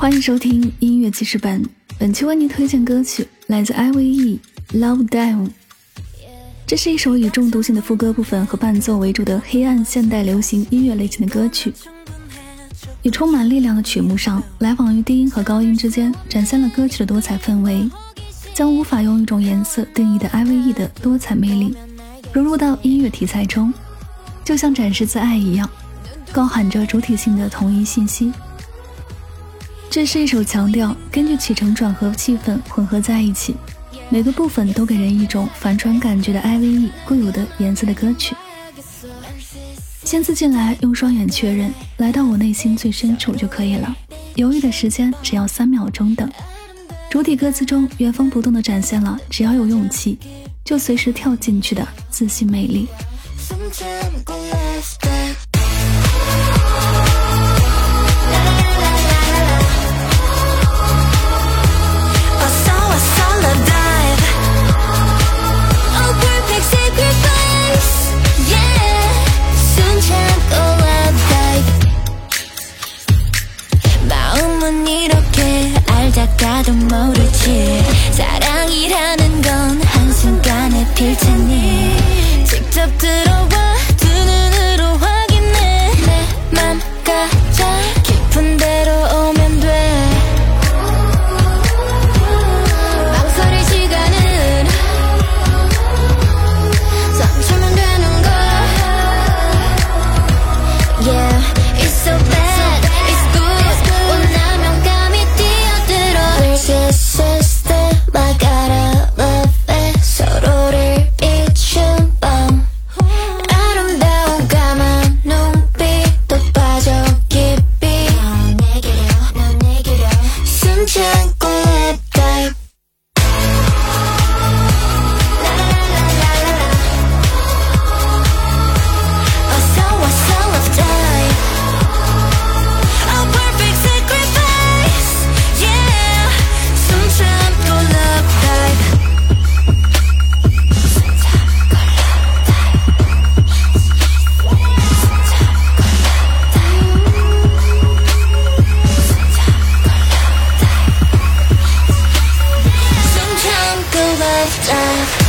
欢迎收听音乐记事本，本期为您推荐歌曲来自 I.V.E《Love Dive》。这是一首以重度性的副歌部分和伴奏为主的黑暗现代流行音乐类型的歌曲。以充满力量的曲目上，来往于低音和高音之间，展现了歌曲的多彩氛围，将无法用一种颜色定义的 I.V.E 的多彩魅力融入到音乐题材中，就像展示自爱一样，高喊着主体性的统一信息。这是一首强调根据起承转合气氛混合在一起，每个部分都给人一种反转感觉的 I.V.E 固有的颜色的歌曲。签字进来，用双眼确认，来到我内心最深处就可以了。犹豫的时间只要三秒钟等。主体歌词中原封不动地展现了只要有勇气，就随时跳进去的自信魅力。 알다가도 모르지. 사랑이라는 건 한순간에 필 들어 attention. lifetime